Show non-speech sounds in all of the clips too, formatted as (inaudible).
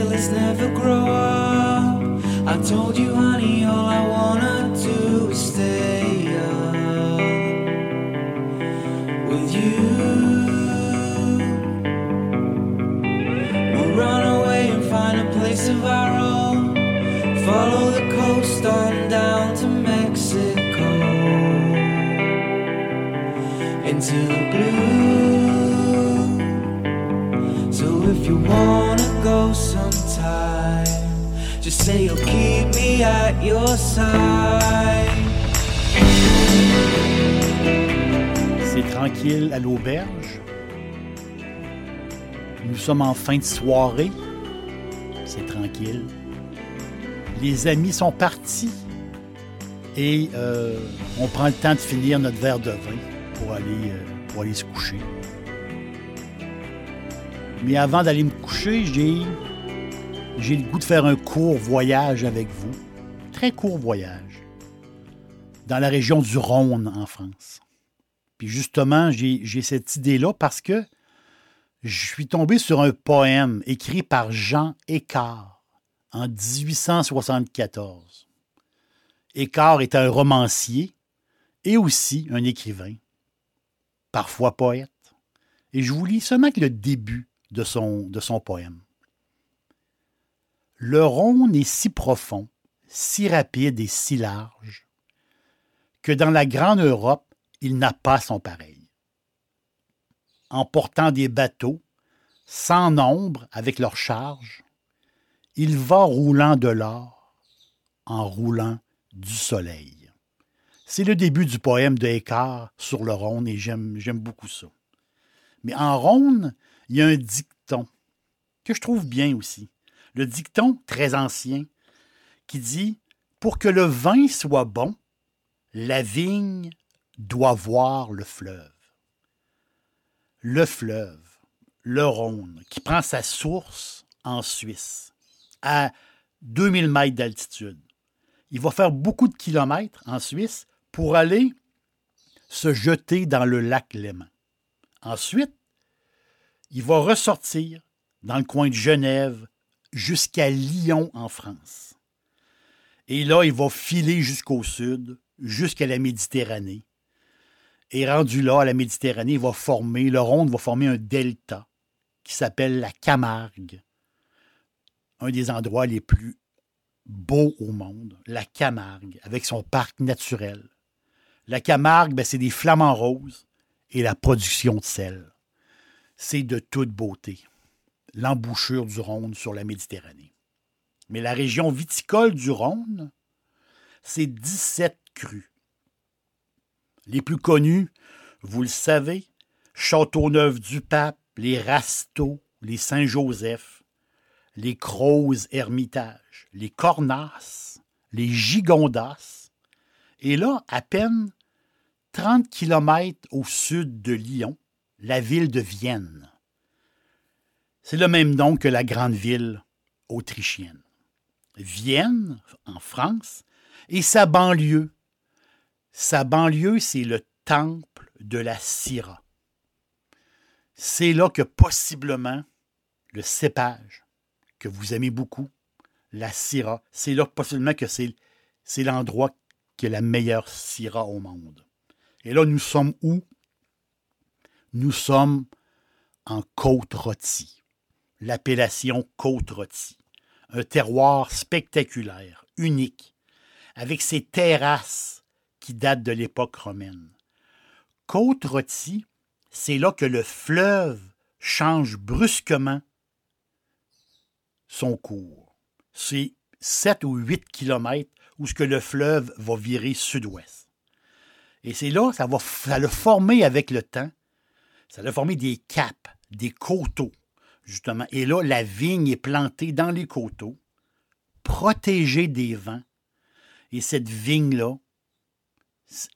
let's never grow up. I told you, honey, all I wanna do is stay up with you. We'll run away and find a place of our own. Follow the coast on down to Mexico into the blue. So if you want. Sommes en fin de soirée. C'est tranquille. Les amis sont partis et euh, on prend le temps de finir notre verre de vin pour aller, euh, pour aller se coucher. Mais avant d'aller me coucher, j'ai, j'ai le goût de faire un court voyage avec vous. Très court voyage. Dans la région du Rhône, en France. Puis justement, j'ai, cette idée-là parce que je suis tombé sur un poème écrit par Jean Écart en 1874. Écart est un romancier et aussi un écrivain, parfois poète. Et je vous lis seulement le début de son poème. Le Rhône est si profond, si rapide et si large, que dans la grande Europe, il n'a pas son pareil en portant des bateaux, sans nombre avec leurs charges, il va roulant de l'or, en roulant du soleil. C'est le début du poème de Écart sur le Rhône et j'aime, beaucoup ça. Mais en Rhône, il y a un dicton que je trouve bien aussi. Le dicton très ancien qui dit Pour que le vin soit bon, la vigne doit voir le fleuve le fleuve, le Rhône, qui prend sa source en Suisse, à 2000 mètres d'altitude. Il va faire beaucoup de kilomètres en Suisse pour aller se jeter dans le lac Léman. Ensuite, il va ressortir dans le coin de Genève jusqu'à Lyon en France. Et là, il va filer jusqu'au sud, jusqu'à la Méditerranée. Et rendu là, à la Méditerranée, va former, le Rhône va former un delta qui s'appelle la Camargue. Un des endroits les plus beaux au monde, la Camargue, avec son parc naturel. La Camargue, ben, c'est des flamants roses et la production de sel. C'est de toute beauté. L'embouchure du Rhône sur la Méditerranée. Mais la région viticole du Rhône, c'est 17 crues. Les plus connus, vous le savez, Châteauneuf-du-Pape, les Rasteaux, les Saint-Joseph, les Crozes Hermitage, les Cornasses, les Gigondas. Et là, à peine 30 kilomètres au sud de Lyon, la ville de Vienne. C'est le même nom que la grande ville autrichienne. Vienne, en France, et sa banlieue, sa banlieue, c'est le temple de la Syrah. C'est là que possiblement le cépage que vous aimez beaucoup, la Syrah, c'est là possiblement que c'est, c'est l'endroit qui est la meilleure Syrah au monde. Et là, nous sommes où? Nous sommes en Côte-Rôtie, l'appellation Côte-Rôtie, un terroir spectaculaire, unique, avec ses terrasses qui date de l'époque romaine. côte rôtie, c'est là que le fleuve change brusquement son cours. C'est 7 ou 8 kilomètres où ce le fleuve va virer sud-ouest. Et c'est là, ça va l'a formé avec le temps, ça l'a formé des caps, des coteaux, justement. Et là, la vigne est plantée dans les coteaux, protégée des vents. Et cette vigne-là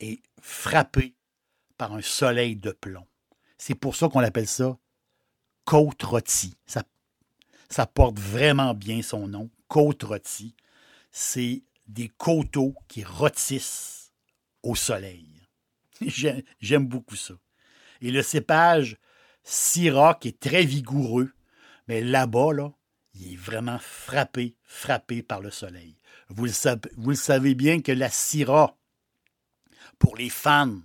est frappée par un soleil de plomb. C'est pour ça qu'on appelle ça côte rôtie. Ça, porte vraiment bien son nom, côte rôtie. C'est des coteaux qui rôtissent au soleil. (laughs) J'aime beaucoup ça. Et le cépage Syrah est très vigoureux, mais là-bas, là, il est vraiment frappé, frappé par le soleil. Vous le savez, bien que la Syrah, pour les fans,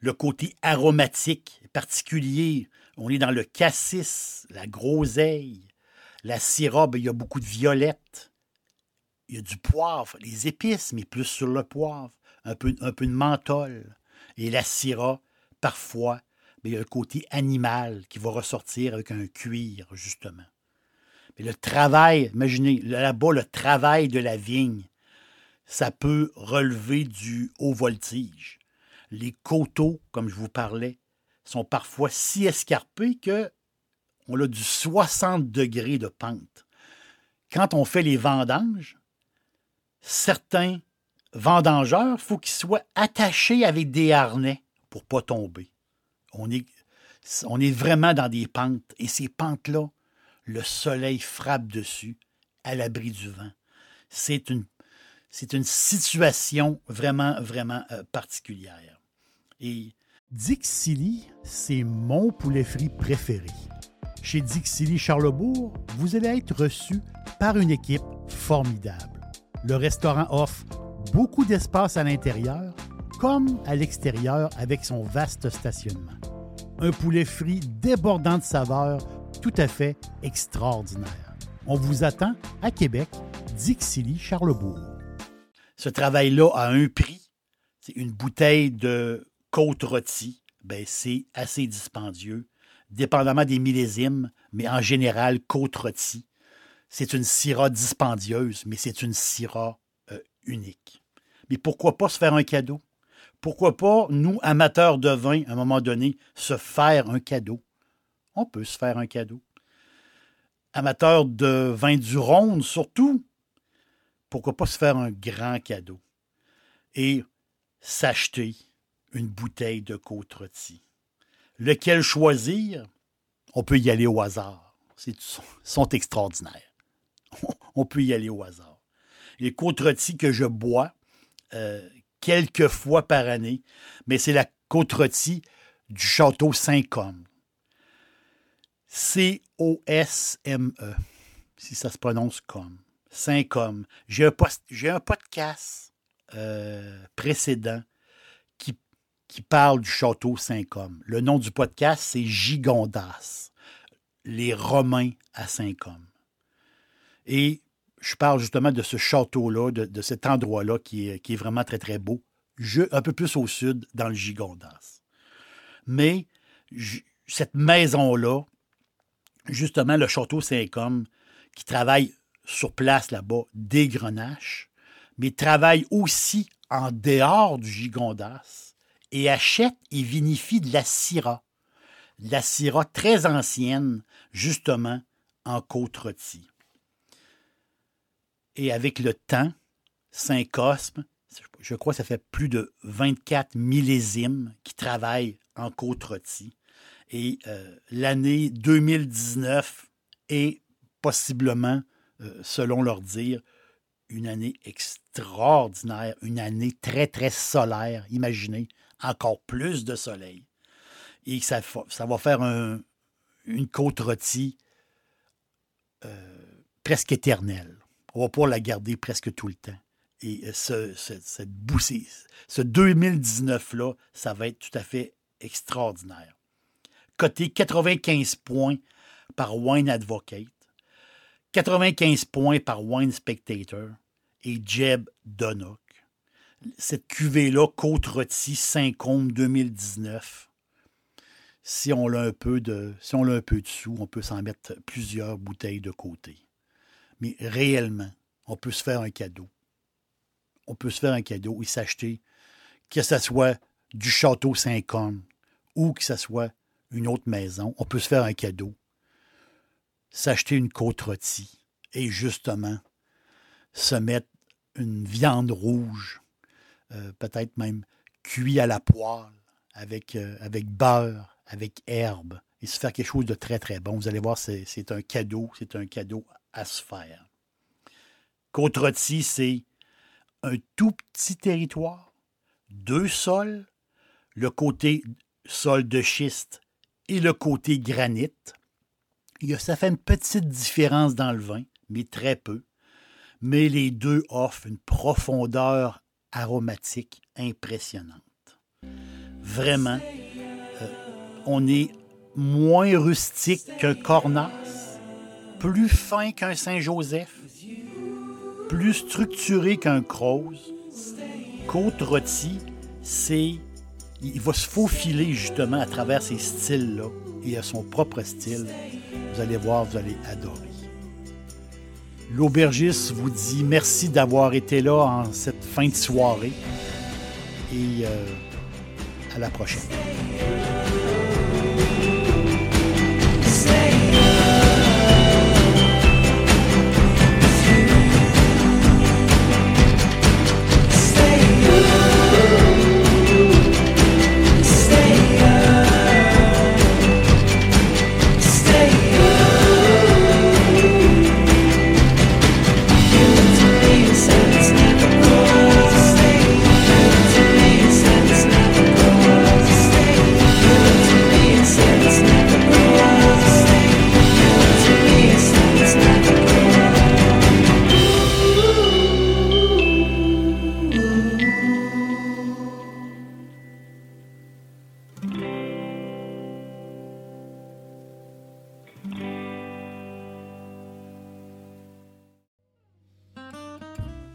le côté aromatique particulier, on est dans le cassis, la groseille, la Syrah, ben, il y a beaucoup de violettes, il y a du poivre, les épices, mais plus sur le poivre, un peu, un de menthol. Et la syrah, parfois, mais il y a le côté animal qui va ressortir avec un cuir, justement. Mais le travail, imaginez, là-bas, le travail de la vigne, ça peut relever du haut voltige. Les coteaux, comme je vous parlais, sont parfois si escarpés que on a du 60 degrés de pente. Quand on fait les vendanges, certains vendangeurs, il faut qu'ils soient attachés avec des harnais pour ne pas tomber. On est, vraiment dans des pentes. Et ces pentes-là, le soleil frappe dessus à l'abri du vent. C'est une, c'est une situation vraiment, vraiment euh, particulière. Et Dixili, c'est mon poulet frit préféré. Chez Dixili Charlebourg, vous allez être reçu par une équipe formidable. Le restaurant offre beaucoup d'espace à l'intérieur comme à l'extérieur avec son vaste stationnement. Un poulet frit débordant de saveurs tout à fait extraordinaire. On vous attend à Québec, Dixilly, Charlebourg. Ce travail-là a un prix. C'est une bouteille de côte rôtie. Ben, c'est assez dispendieux, dépendamment des millésimes, mais en général, côte rôtie c'est une syrah dispendieuse, mais c'est une syrah euh, unique. Mais pourquoi pas se faire un cadeau? Pourquoi pas, nous, amateurs de vin, à un moment donné, se faire un cadeau? On peut se faire un cadeau. Amateurs de vin du Rhône, surtout, pourquoi pas se faire un grand cadeau? Et s'acheter une bouteille de côte rôtie. Lequel choisir? On peut y aller au hasard. Ils sont extraordinaires. (laughs) on peut y aller au hasard. Les côtes que je bois euh, quelques fois par année, mais c'est la côte du château Saint-Côme. C-O-S-M-E, si ça se prononce comme. Saint-Côme. J'ai un, podcast euh, précédent qui, qui parle du château Saint-Côme. Le nom du podcast, c'est Gigondas, les Romains à Saint-Côme. Et je parle justement de ce château-là, de, cet endroit-là qui est, vraiment très, très beau, un peu plus au sud, dans le Gigondas. Mais cette maison-là, justement, le château Saint-Côme, qui travaille sur place là-bas, des grenaches, mais travaille aussi en dehors du Gigondas et achète et vinifie de la syrah. La syrah très ancienne, justement, en côte rôtie. Et avec le temps, Saint-Cosme, je crois que ça fait plus de 24 millésimes qui travaillent en côte rôtie. Et euh, l'année 2019 est possiblement, euh, selon leur dire, une année extraordinaire, une année très, très solaire. Imaginez, encore plus de soleil. Et ça, ça va faire une côte rôtie euh, presque éternelle on va pouvoir la garder presque tout le temps. Et euh, ce, cette boussée, ce 2019-là, ça va être tout à fait extraordinaire. Coté 95 points par Wine Advocate, 95 points par Wine Spectator et Jeb Donnock. cette cuvée-là, Côte Rôtie, Saint-Côme 2019, si on a un peu de, si on a un peu de sous, on peut s'en mettre plusieurs bouteilles de côté. Mais réellement, on peut se faire un cadeau. On peut se faire un cadeau et s'acheter, que ce soit du château Saint-Côme ou que ce soit une autre maison, on peut se faire un cadeau. S'acheter une côte rôtie et justement se mettre une viande rouge, euh, peut-être même cuit à la poêle, avec, euh, avec beurre, avec herbe, et se faire quelque chose de très, très bon. Vous allez voir, c'est un cadeau, c'est un cadeau à se faire. Côte rôtie, c'est un tout petit territoire, deux sols, le côté sol de schiste et le côté granit. Ça fait une petite différence dans le vin, mais très peu. Mais les deux offrent une profondeur aromatique impressionnante. Vraiment, euh, on est moins rustique qu'un Cornas, plus fin qu'un Saint-Joseph, plus structuré qu'un Croze. Côte rôtie, c'est il va se faufiler justement à travers ces styles-là et à son propre style. Vous allez voir, vous allez adorer. L'aubergiste vous dit merci d'avoir été là en cette fin de soirée et euh, à la prochaine.